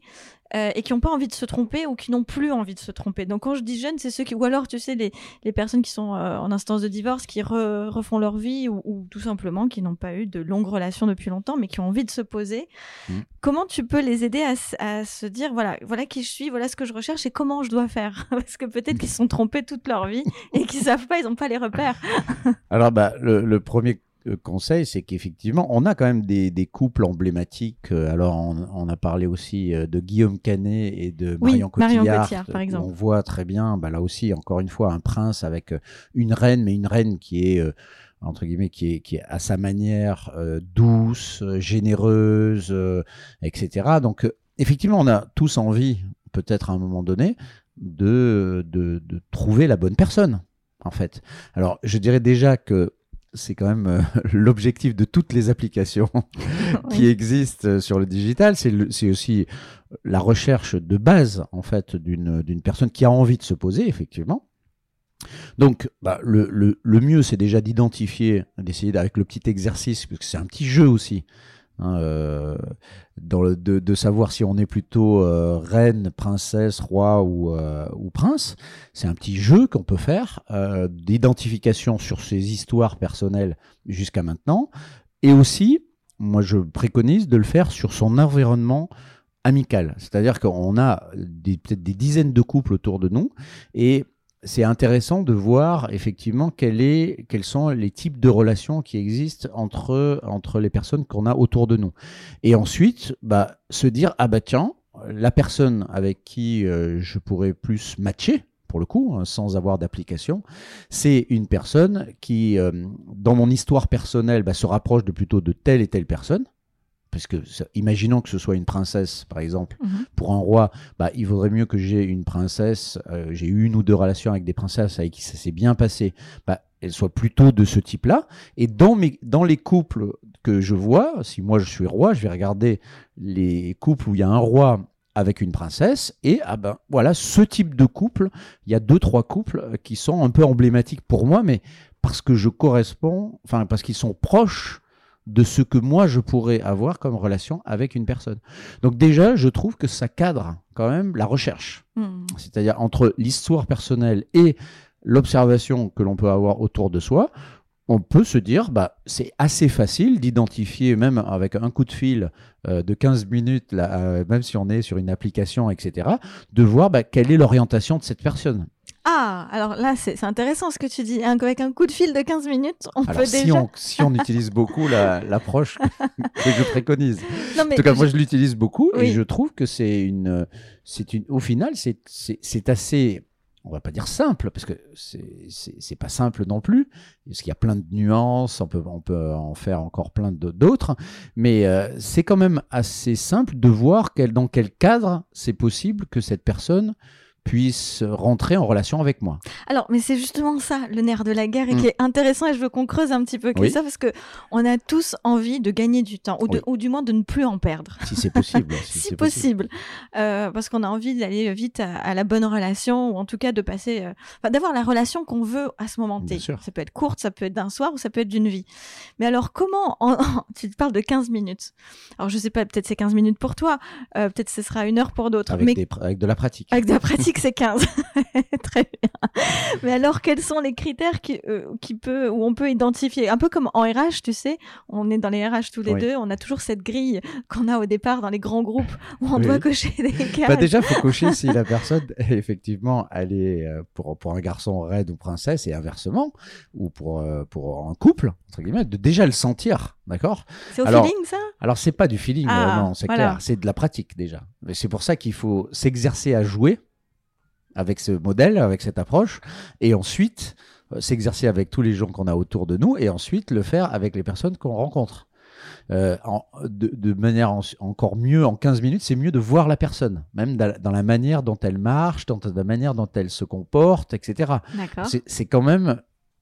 Euh, et qui n'ont pas envie de se tromper ou qui n'ont plus envie de se tromper. Donc quand je dis jeunes, c'est ceux qui, ou alors tu sais les, les personnes qui sont euh, en instance de divorce, qui re- refont leur vie ou, ou tout simplement qui n'ont pas eu de longues relations depuis longtemps, mais qui ont envie de se poser. Mhm. Comment tu peux les aider à, à se dire voilà, voilà qui je suis, voilà ce que je recherche et comment je dois faire? (laughs) Parce que peut-être qu'ils se sont trompés toute leur vie et qu'ils savent pas, ils n'ont pas les repères. (laughs) Alors, bah, le, le premier conseil, c'est qu'effectivement, on a quand même des, des couples emblématiques. Euh, Alors, on, on a parlé aussi euh, de Guillaume Canet et de Oui, Marion Marion Cotillard. Par exemple. On voit très bien, bah, là aussi, encore une fois, un prince avec euh, une reine, mais une reine qui est, euh, entre guillemets, qui est, qui est à sa manière euh, douce, euh, généreuse, euh, etc. Donc, euh, effectivement, on a tous envie, peut-être à un moment donné, de, de, de trouver la bonne personne, en fait. Alors, je dirais déjà que c'est quand même euh, (laughs) l'objectif de toutes les applications (laughs) qui Oui. existent euh, sur le digital. C'est aussi la recherche de base, en fait, d'une personne qui a envie de se poser, effectivement. Donc, bah, le, le- le mieux, c'est déjà d'identifier, d'essayer avec le petit exercice, parce que c'est un petit jeu aussi, hein, euh, de, savoir si on est plutôt euh, reine, princesse, roi ou, euh, ou prince. C'est un petit jeu qu'on peut faire d'identification sur ses histoires personnelles jusqu'à maintenant. Et aussi, moi je préconise de le faire sur son environnement amical. C'est-à-dire qu'on a peut-être des dizaines de couples autour de nous et c'est intéressant de voir effectivement quels sont les types de relations qui existent entre, entre les personnes qu'on a autour de nous. Et ensuite, bah, se dire, ah bah tiens, la personne avec qui euh, je pourrais plus matcher, pour le coup, hein, sans avoir d'application, c'est une personne qui, euh, dans mon histoire personnelle, bah, se rapproche de plutôt de telle et telle personne. Parce que, imaginons que ce soit une princesse, par exemple, Mhm. pour un roi, bah, il vaudrait mieux que j'ai une princesse, euh, j'ai eu une ou deux relations avec des princesses avec qui ça s'est bien passé, bah, elle soit plutôt de ce type-là. Et dans, mes, dans les couples que je vois, si moi je suis roi, je vais regarder les couples où il y a un roi avec une princesse, et ah ben voilà, ce type de couple, il y a deux, trois couples qui sont un peu emblématiques pour moi, mais parce que je corresponds, enfin parce qu'ils sont proches de ce que moi je pourrais avoir comme relation avec une personne. Donc déjà, je trouve que ça cadre quand même la recherche. Mhm. C'est-à-dire entre l'histoire personnelle et l'observation que l'on peut avoir autour de soi, on peut se dire, bah, c'est assez facile d'identifier, même avec un coup de fil euh, de 15 minutes, là, euh, même si on est sur une application, etc., de voir bah, quelle est l'orientation de cette personne. Ah, alors là, c'est intéressant ce que tu dis. hein, Avec un coup de fil de 15 minutes, on Alors peut si, déjà. on, si on utilise beaucoup la- l'approche que je préconise. (laughs) Non, mais En tout cas, je- moi, je l'utilise beaucoup Oui. et je trouve que c'est une, c'est une, au final, c'est assez, on va pas dire simple, parce que c'est pas simple non plus, parce qu'il y a plein de nuances, on peut, on peut en faire encore plein d'autres, mais euh, c'est quand même assez simple de voir dans quel cadre c'est possible que cette personne puisse rentrer en relation avec moi. Alors, mais c'est justement ça, le nerf de la guerre, et mm. qui est intéressant, et je veux qu'on creuse un petit peu que ça, parce que on a tous envie de gagner du temps, ou, ou du moins de ne plus en perdre. Si c'est possible. (laughs) si, possible. Euh, parce qu'on a envie d'aller vite à, la bonne relation, ou en tout cas de passer, euh, d'avoir la relation qu'on veut à ce moment T. Ça peut être courte, ça peut être d'un soir, ou ça peut être d'une vie. Mais alors, comment, (laughs) tu te parles de 15 minutes. Alors, je sais pas, peut-être c'est 15 minutes pour toi, euh, peut-être ce sera une heure pour d'autres. Avec, avec de la pratique. Avec de la pratique c'est 15. (laughs) Très bien. Mais alors, quels sont les critères qui, euh, qui peut, où on peut identifier? Un peu comme en RH, tu sais, on est dans les RH tous les deux, on a toujours cette grille qu'on a au départ dans les grands groupes où on doit cocher des cases. Bah déjà, il faut cocher (laughs) si la personne, effectivement, elle est euh, pour, pour un garçon raide ou princesse et inversement, ou pour, euh, pour un couple, entre guillemets, de déjà le sentir. D'accord? C'est au feeling, ça? Alors, c'est pas du feeling, ah, non, c'est clair. C'est de la pratique, déjà. C'est pour ça qu'il faut s'exercer à jouer avec ce modèle, avec cette approche, et ensuite euh, s'exercer avec tous les gens qu'on a autour de nous, et ensuite le faire avec les personnes qu'on rencontre. Euh, de, manière encore mieux, en 15 minutes, c'est mieux de voir la personne, même dans la manière dont elle marche, dans la manière dont elle se comporte, etc. C'est quand même,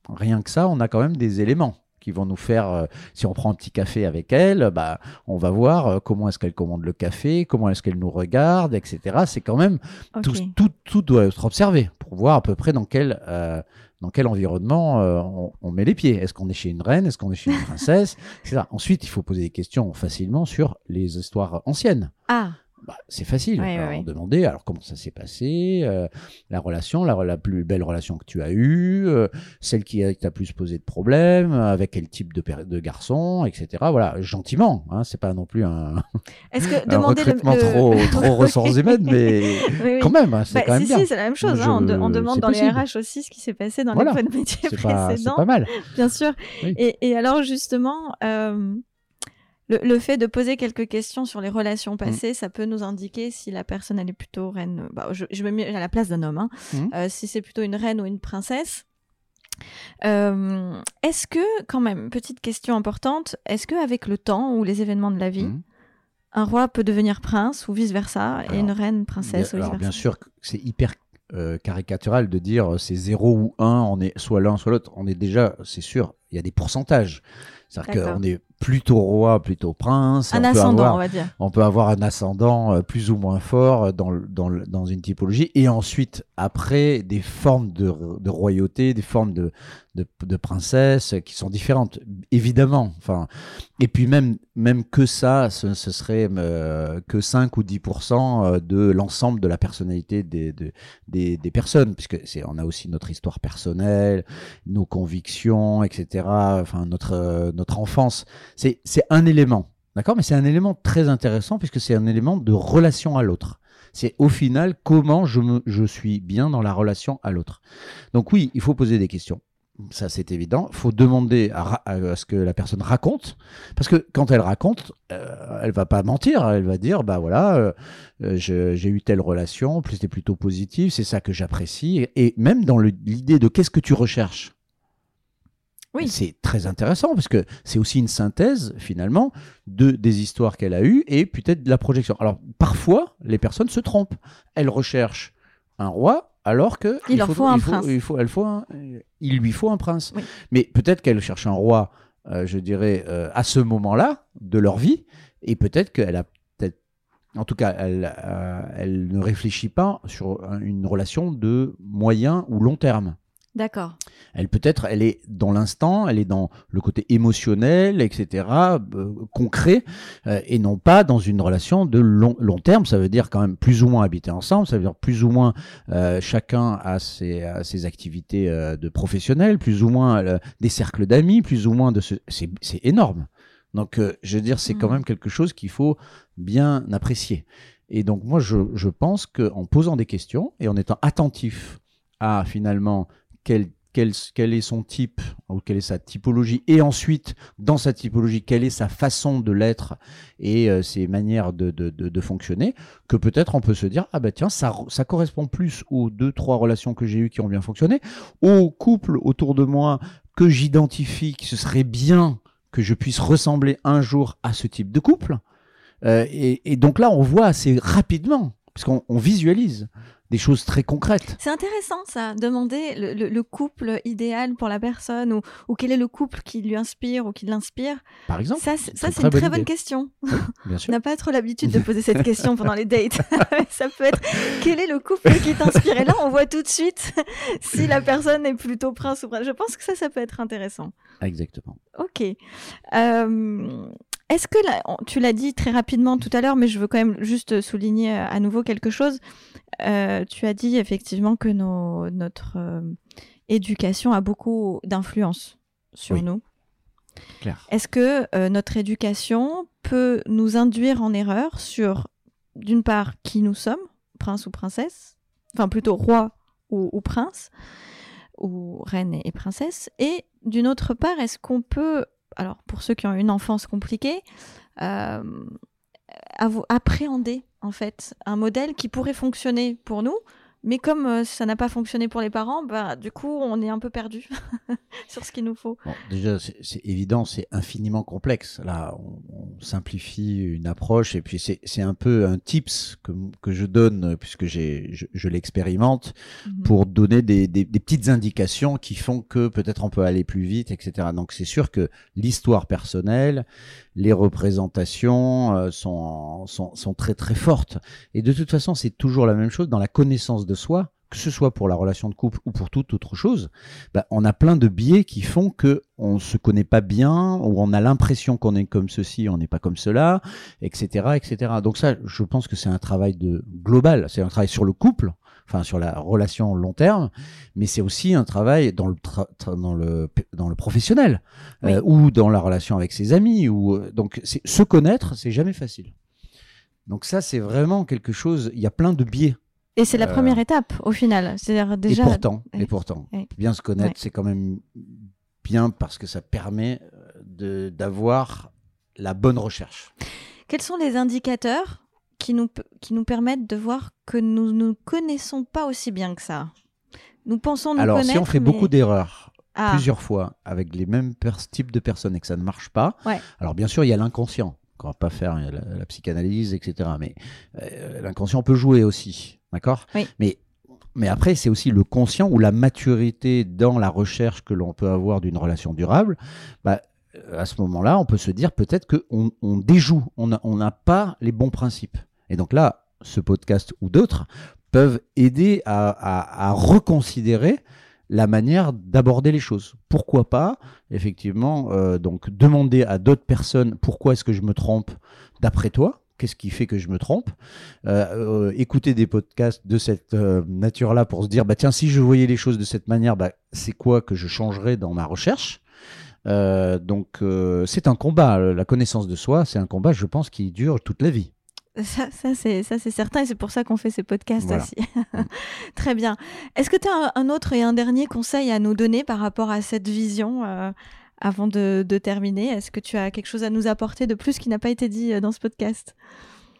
rien que ça, on a quand même des éléments qui vont nous faire, euh, si on prend un petit café avec elle, bah, on va voir euh, comment est-ce qu'elle commande le café, comment est-ce qu'elle nous regarde, etc. C'est quand même, tout, tout, tout, doit être observé pour voir à peu près dans quel, euh, dans quel environnement on, on, met les pieds. Est-ce qu'on est chez une reine, est-ce qu'on est chez une princesse, (laughs) etc. Ensuite, il faut poser des questions facilement sur les histoires anciennes. Ah bah, c'est facile. on demander alors comment ça s'est passé, euh, la relation, la, la, plus belle relation que tu as eue, euh, celle qui t'a plus posé de problèmes, avec quel type de, de garçon, etc. Voilà, gentiment. Hein, c'est pas non plus un, (laughs) Est-ce que un recrutement trop, (laughs) trop ressources humaines, mais quand même, hein, c'est bah, quand même bien. Si, c'est la même chose. Hein, on, demande dans les RH aussi ce qui s'est passé dans les les de métiers précédents. Pas mal. Bien sûr. Et, et, alors justement. Euh, le, fait de poser quelques questions sur les relations mm. passées, ça peut nous indiquer si la personne elle est plutôt reine. Bah, je, me mets à la place d'un homme. Hein. Mm. Euh, si c'est plutôt une reine ou une princesse. Euh, est-ce que, quand même, petite question importante, est-ce que avec le temps ou les événements de la vie, mm. un roi peut devenir prince ou vice versa et une reine princesse bien, ou vice alors, Bien sûr, c'est hyper euh, caricatural de dire c'est 0 ou 1, on est soit l'un soit l'autre. On est déjà, c'est sûr, il y a des pourcentages. C'est-à-dire qu'on est plutôt roi, plutôt prince. Un ascendant, on va dire. On peut avoir un ascendant euh, plus ou moins fort dans, dans, dans une typologie. Et ensuite, après, des formes de, de royauté, des formes de, de, de, princesse qui sont différentes, évidemment. Enfin, et puis même, même que ça, ce, ce serait euh, que 5 ou 10% euh, de l'ensemble de la personnalité des, des, des, personnes, puisque c'est, on a aussi notre histoire personnelle, nos convictions, etc. Enfin, notre, notre enfance. C'est, c'est un élément. D'accord? Mais c'est un élément très intéressant puisque c'est un élément de relation à l'autre. C'est au final comment je, me, je suis bien dans la relation à l'autre. Donc oui, il faut poser des questions ça c'est évident. Il faut demander à, ce que la personne raconte, parce que quand elle raconte, euh, elle va pas mentir, elle va dire bah voilà, euh, euh, j'ai eu telle relation, plus c'était plutôt positif, c'est ça que j'apprécie, et, même dans l'idée de qu'est-ce que tu recherches. Oui. C'est très intéressant parce que c'est aussi une synthèse finalement de des histoires qu'elle a eues et peut-être de la projection. Alors parfois les personnes se trompent. Elles recherchent un roi alors que il, leur faut, un prince. Il, faut, elle faut il lui faut un prince. Mais peut-être qu'elle cherche un roi, euh, je dirais, euh, à ce moment-là de leur vie, et peut-être qu'elle a peut-être, en tout cas, elle, euh, elle ne réfléchit pas sur une relation de moyen ou long terme. D'accord. Elle peut-être, elle est dans l'instant, elle est dans le côté émotionnel, etc., euh, concret, euh, et non pas dans une relation de long, long, terme. Ça veut dire quand même plus ou moins habiter ensemble. Ça veut dire plus ou moins euh, chacun a ses, ses activités de professionnels, plus ou moins des cercles d'amis, plus ou moins de ce. C'est énorme. Donc, je veux dire, c'est quand hmm. même quelque chose qu'il faut bien apprécier. Et donc, moi, je, je pense qu'en posant des questions et en étant attentif à finalement quel, est son type ou quelle est sa typologie, et ensuite, dans sa typologie, quelle est sa façon de l'être et euh, ses manières de, fonctionner, que peut-être on peut se dire, ah ben tiens, ça, correspond plus aux deux, trois relations que j'ai eues qui ont bien fonctionné, au couple autour de moi que j'identifie, que ce serait bien que je puisse ressembler un jour à ce type de couple. Euh, et, et donc là, on voit assez rapidement, parce qu'on on visualise des choses très concrètes. C'est intéressant ça, demander le, le- le couple idéal pour la personne ou, ou quel est le couple qui lui inspire ou qui l'inspire. Par exemple, Ça, c'est une très bonne question. (laughs) bien On sûr. n'a pas trop l'habitude de poser cette question pendant les dates. (laughs) ça peut être quel est le couple qui t'inspire? Et là, on voit tout de suite (laughs) si la personne est plutôt prince ou prince. Je pense que ça, ça peut être intéressant. Exactement. Ok. Euh, Est-ce que là, tu l'as dit très rapidement tout à l'heure, mais je veux quand même juste souligner euh, à nouveau quelque chose. Euh, tu as dit effectivement que nos- notre euh, éducation a beaucoup d'influence sur Oui. nous. Est-ce que euh, notre éducation peut nous induire en erreur sur, d'une part, qui nous sommes, prince ou princesse, enfin plutôt roi ou, ou prince, ou reine et, et princesse, et d'une autre part, est-ce qu'on peut, alors pour ceux qui ont une enfance compliquée, euh, appréhender en fait un modèle qui pourrait fonctionner pour nous, mais comme euh, ça n'a pas fonctionné pour les parents, bah, du coup on est un peu perdu (laughs) sur ce qu'il nous faut. Bon, déjà, c'est évident, c'est infiniment complexe. Là, on, on simplifie une approche et puis c'est un peu un tips que, que je donne puisque je, je l'expérimente Mhm. pour donner des, des- des petites indications qui font que peut-être on peut aller plus vite, etc. Donc c'est sûr que l'histoire personnelle, les représentations euh, sont, sont, sont très très fortes. Et de toute façon, c'est toujours la même chose dans la connaissance de soi, que ce soit pour la relation de couple ou pour toute autre chose. Bah, on a plein de biais qui font que on se connaît pas bien, ou on a l'impression qu'on est comme ceci, on n'est pas comme cela, etc., etc. Donc ça, je pense que c'est un travail de global, c'est un travail sur le couple, enfin sur la relation long terme, mais c'est aussi un travail dans le tra- tra- dans le dans le professionnel euh, ou dans la relation avec ses amis. Ou euh, donc se connaître, c'est jamais facile. Donc ça, c'est vraiment quelque chose. Il y a plein de biais. Et c'est la Euh, première étape au final. C'est-à-dire déjà. et pourtant, Ouais. et pourtant, Ouais. bien se connaître, Ouais. c'est quand même bien parce que ça permet euh, d'avoir la bonne recherche. Quels sont les indicateurs qui nous, qui nous permettent de voir que nous ne nous connaissons pas aussi bien que ça? Nous pensons nous Alors, connaître. si on fait mais- beaucoup d'erreurs Ah, plusieurs fois avec les mêmes types de personnes et que ça ne marche pas, Ouais. alors bien sûr, il y a l'inconscient. qu'on va pas faire la, la psychanalyse, etc. Mais euh, l'inconscient peut jouer aussi, d'accord Oui. Mais mais après, c'est aussi le conscient ou la maturité dans la recherche que l'on peut avoir d'une relation durable. Bah, euh, à ce moment-là, on peut se dire peut-être qu'on on déjoue, on n'a on n'a pas les bons principes. Et donc là, ce podcast ou d'autres peuvent aider à, à- à reconsidérer la manière d'aborder les choses. Pourquoi pas, effectivement, euh, donc demander à d'autres personnes pourquoi est-ce que je me trompe d'après toi Qu'est-ce qui fait que je me trompe Euh, euh, Écouter des podcasts de cette euh, nature-là pour se dire, bah tiens, si je voyais les choses de cette manière, bah, c'est quoi que je changerais dans ma recherche Donc c'est un combat. La connaissance de soi, c'est un combat, je pense, qui dure toute la vie. Ça, ça c'est certain et c'est pour ça qu'on fait ces podcasts Voilà. aussi. (laughs) Très bien. Est-ce que tu as un, un autre et un dernier conseil à nous donner par rapport à cette vision avant de, terminer Est-ce que tu as quelque chose à nous apporter de plus qui n'a pas été dit euh, dans ce podcast?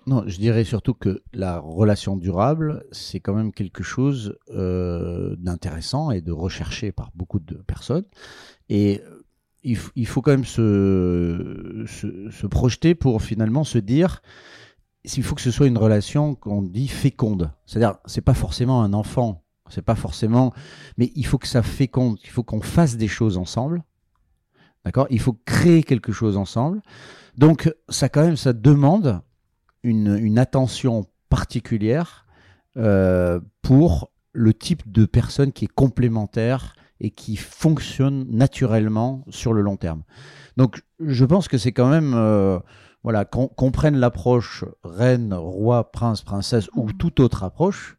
Non, je dirais surtout que la relation durable, c'est quand même quelque chose euh, d'intéressant et de recherché par beaucoup de personnes. Et euh, il, faut quand même se, se, se projeter pour finalement se dire il faut que ce soit une relation qu'on dit féconde. C'est-à-dire, c'est pas forcément un enfant, c'est pas forcément, mais il faut que ça féconde. Il faut qu'on fasse des choses ensemble. D'accord? Il faut créer quelque chose ensemble. Donc, ça quand même, ça demande une, une attention particulière euh, pour le type de personne qui est complémentaire et qui fonctionne naturellement sur le long terme. Donc, je pense que c'est quand même, euh, voilà, qu'on qu'on prenne l'approche reine, roi, prince, princesse ou toute autre approche,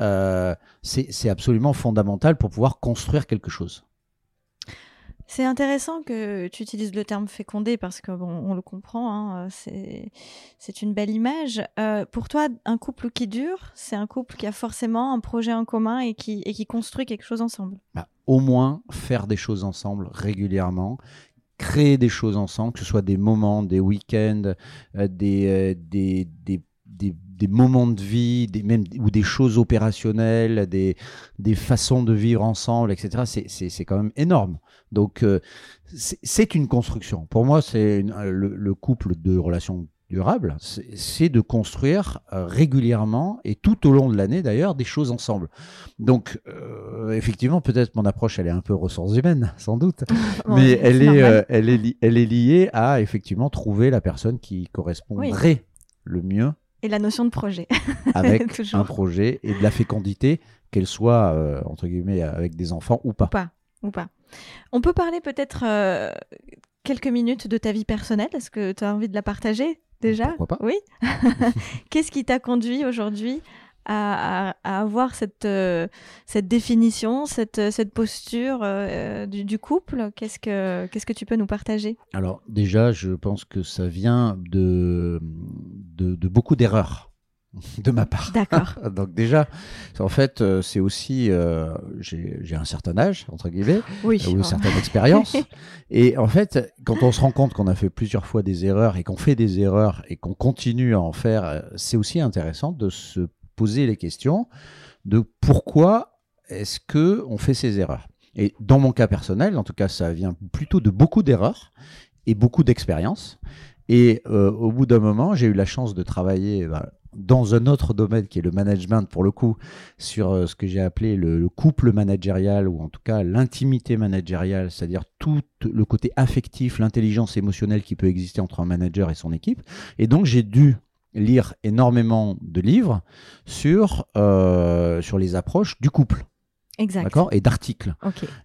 euh, c'est absolument fondamental pour pouvoir construire quelque chose. C'est intéressant que tu utilises le terme fécondé parce que bon, on le comprend, hein, c'est c'est une belle image. Euh, pour toi, un couple qui dure, c'est un couple qui a forcément un projet en commun et qui construit quelque chose ensemble. Bah, au moins faire des choses ensemble régulièrement, créer des choses ensemble, que ce soit des moments, des week-ends, euh, des, euh, des, des, des des moments de vie, des, même, ou des choses opérationnelles, des, des façons de vivre ensemble, etc. C'est quand même énorme. Donc, euh, c'est une construction. Pour moi, c'est le, le, couple de relations durables, c'est de construire euh, régulièrement et tout au long de l'année d'ailleurs des choses ensemble. Donc, euh, effectivement, peut-être mon approche, elle est un peu ressources humaines, (laughs) sans doute, (laughs) mais elle est, elle, est elle est liée à effectivement trouver la personne qui correspondrait le mieux et la notion de projet. (laughs) Avec un projet et de la fécondité, qu'elle soit, euh, entre guillemets, avec des enfants ou pas. Ou pas. Ou pas. On peut parler peut-être euh, quelques minutes de ta vie personnelle. Est-ce que tu as envie de la partager déjà? Pourquoi pas Oui. (laughs) Qu'est-ce qui t'a conduit aujourd'hui à, avoir cette, euh, cette définition, cette, cette posture euh, du, couple Qu'est-ce que Qu'est-ce que tu peux nous partager? Alors déjà, je pense que ça vient de, de, beaucoup d'erreurs (laughs) de ma part. D'accord. (laughs) Donc déjà, en fait, euh, c'est aussi, j'ai un certain âge, entre guillemets, oui, ou une certaine expérience. (laughs) et en fait, quand on se rend compte qu'on a fait plusieurs fois des erreurs et qu'on fait des erreurs et qu'on continue à en faire, c'est aussi intéressant de se poser les questions de pourquoi est-ce que on fait ces erreurs. Et dans mon cas personnel, en tout cas, ça vient plutôt de beaucoup d'erreurs et beaucoup d'expériences. Et euh, au bout d'un moment, j'ai eu la chance de travailler bah, dans un autre domaine qui est le management, pour le coup, sur euh, ce que j'ai appelé le, couple managérial, ou en tout cas l'intimité managériale, c'est-à-dire tout le côté affectif, l'intelligence émotionnelle qui peut exister entre un manager et son équipe. Et donc j'ai dû lire énormément de livres sur, euh, sur les approches du couple. Exact. Et d'articles.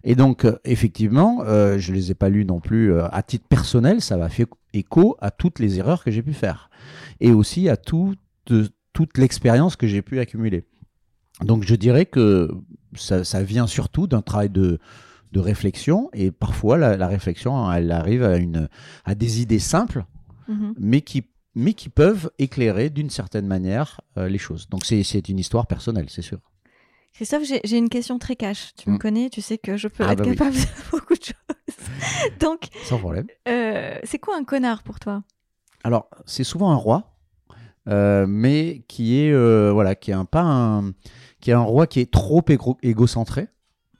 Et donc, euh, effectivement, euh, je ne les ai pas lus non plus à titre personnel, ça m'a fait écho à toutes les erreurs que j'ai pu faire. Et aussi à tout, toute l'expérience que j'ai pu accumuler. Donc, je dirais que ça, ça vient surtout d'un travail de, de réflexion. Et parfois, la, la, réflexion, elle arrive à, une, à des idées simples, mm-hmm. mais qui mais qui peuvent éclairer d'une certaine manière euh, les choses. Donc c'est une histoire personnelle, c'est sûr. Christophe, j'ai une question très cash. Tu me mm. connais, tu sais que je peux ah être bah capable de (laughs) beaucoup de choses. (laughs) Donc, sans problème. Euh, c'est quoi un connard pour toi? Alors, c'est souvent un roi, euh, mais qui est voilà, qui est un pas un, qui est un roi qui est trop égocentré.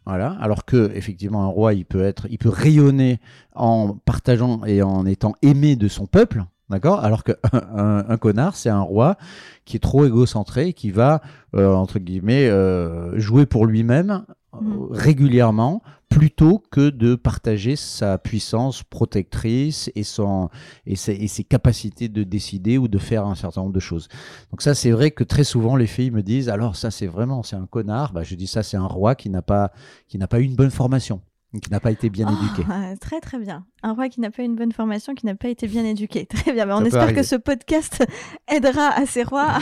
Voilà. Alors que effectivement un roi, il peut être, il peut rayonner en partageant et en étant aimé de son peuple. D'accord? Alors qu'un un, connard, c'est un roi qui est trop égocentré, qui va, euh, entre guillemets, euh, jouer pour lui-même euh, mm. régulièrement, plutôt que de partager sa puissance protectrice et, son, et, ses, et ses capacités de décider ou de faire un certain nombre de choses. Donc ça, c'est vrai que très souvent, les filles me disent, alors ça, c'est vraiment, c'est un connard. Bah, je dis ça, c'est un roi qui n'a pas, qui n'a pas eu une bonne formation qui n'a pas été bien éduqué. Ah, très très bien. Un roi qui n'a pas eu une bonne formation, qui n'a pas été bien éduqué. (laughs) Très bien. on espère que ce podcast (laughs) aidera à ces rois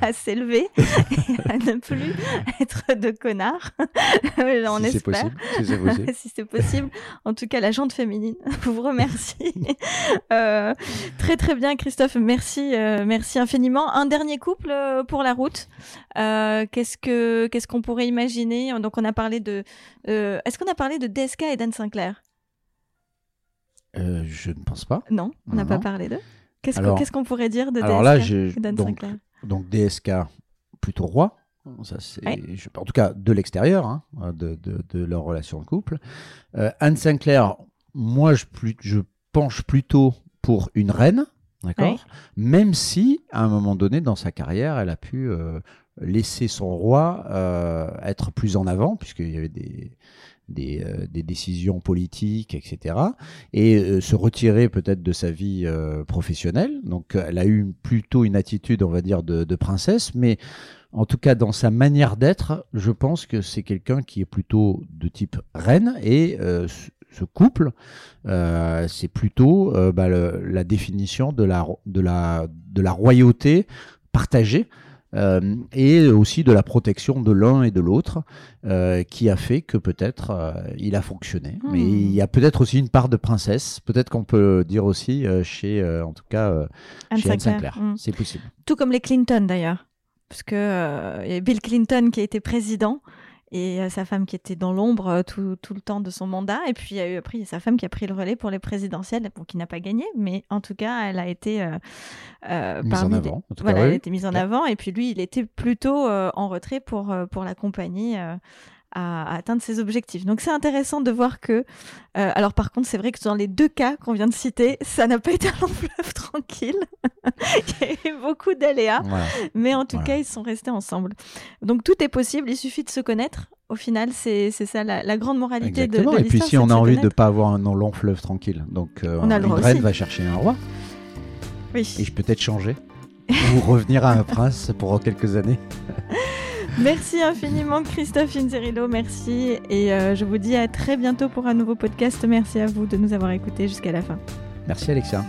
à, (laughs) s'élever et à ne plus être de connards. on si espère. Possible, si c'est possible. si c'est possible. En tout cas, la jante féminine vous remercie. euh, très très bien, Christophe. Merci, euh, merci infiniment. Un dernier couple euh, pour la route. Euh, qu'est-ce que qu'est-ce qu'on pourrait imaginer? Donc, on a parlé de. Est-ce qu'on a parlé de DSK et Dan Sinclair? Euh, Je ne pense pas. Non, on n'a pas parlé d'eux. Qu'est-ce qu'on pourrait dire de alors DSK là, Dan donc, Sinclair Donc DSK, plutôt roi. Ça, en tout cas, de l'extérieur, hein, de, de, de, leur relation de couple. Euh, Anne Sinclair, moi, je, je penche plutôt pour une reine, d'accord Même si, à un moment donné, dans sa carrière, elle a pu euh, laisser son roi euh, être plus en avant, puisqu'il y avait des, euh, des, décisions politiques, etc. Et euh, se retirer peut-être de sa vie euh, professionnelle. Donc elle a eu plutôt une attitude, on va dire, de, princesse, mais en tout cas dans sa manière d'être, je pense que c'est quelqu'un qui est plutôt de type reine et ce couple, c'est plutôt bah, la définition de la, royauté partagée euh, et aussi de la protection de l'un et de l'autre, euh, qui a fait que peut-être euh, il a fonctionné. Hmm. Mais il y a peut-être aussi une part de princesse, peut-être qu'on peut dire aussi chez, en tout cas, Anne chez Anne Sinclair. Sinclair. Mm. C'est possible. Tout comme les Clinton d'ailleurs. Parce que y a Bill Clinton qui a été président et euh, sa femme qui était dans l'ombre euh, tout, tout le temps de son mandat. Et puis il y a eu après il y a sa femme qui a pris le relais pour les présidentielles, bon, qui n'a pas gagné, mais en tout cas elle a été euh, Mise en avant. En tout Voilà, cas, elle oui. a été mise en Ouais. avant. Et puis lui, il était plutôt en retrait pour, pour l'accompagner à, à atteindre ses objectifs. Donc c'est intéressant de voir que. euh, alors par contre, c'est vrai que dans les deux cas qu'on vient de citer, ça n'a pas été un long fleuve tranquille. (laughs) il y a eu beaucoup d'aléas. Voilà. Mais en tout Voilà. cas, ils sont restés ensemble. Donc tout est possible, il suffit de se connaître. Au final, c'est ça la, la grande moralité de, de. Et puis si on a envie de ne pas avoir un long fleuve tranquille, donc euh, On a une reine va chercher un roi Oui. et je peux peut-être changer ou revenir à un prince pour quelques années. (laughs) Merci infiniment Christophe Inzerillo, merci. Et euh, je vous dis à très bientôt pour un nouveau podcast. Merci à vous de nous avoir écoutés jusqu'à la fin. Merci Alexia.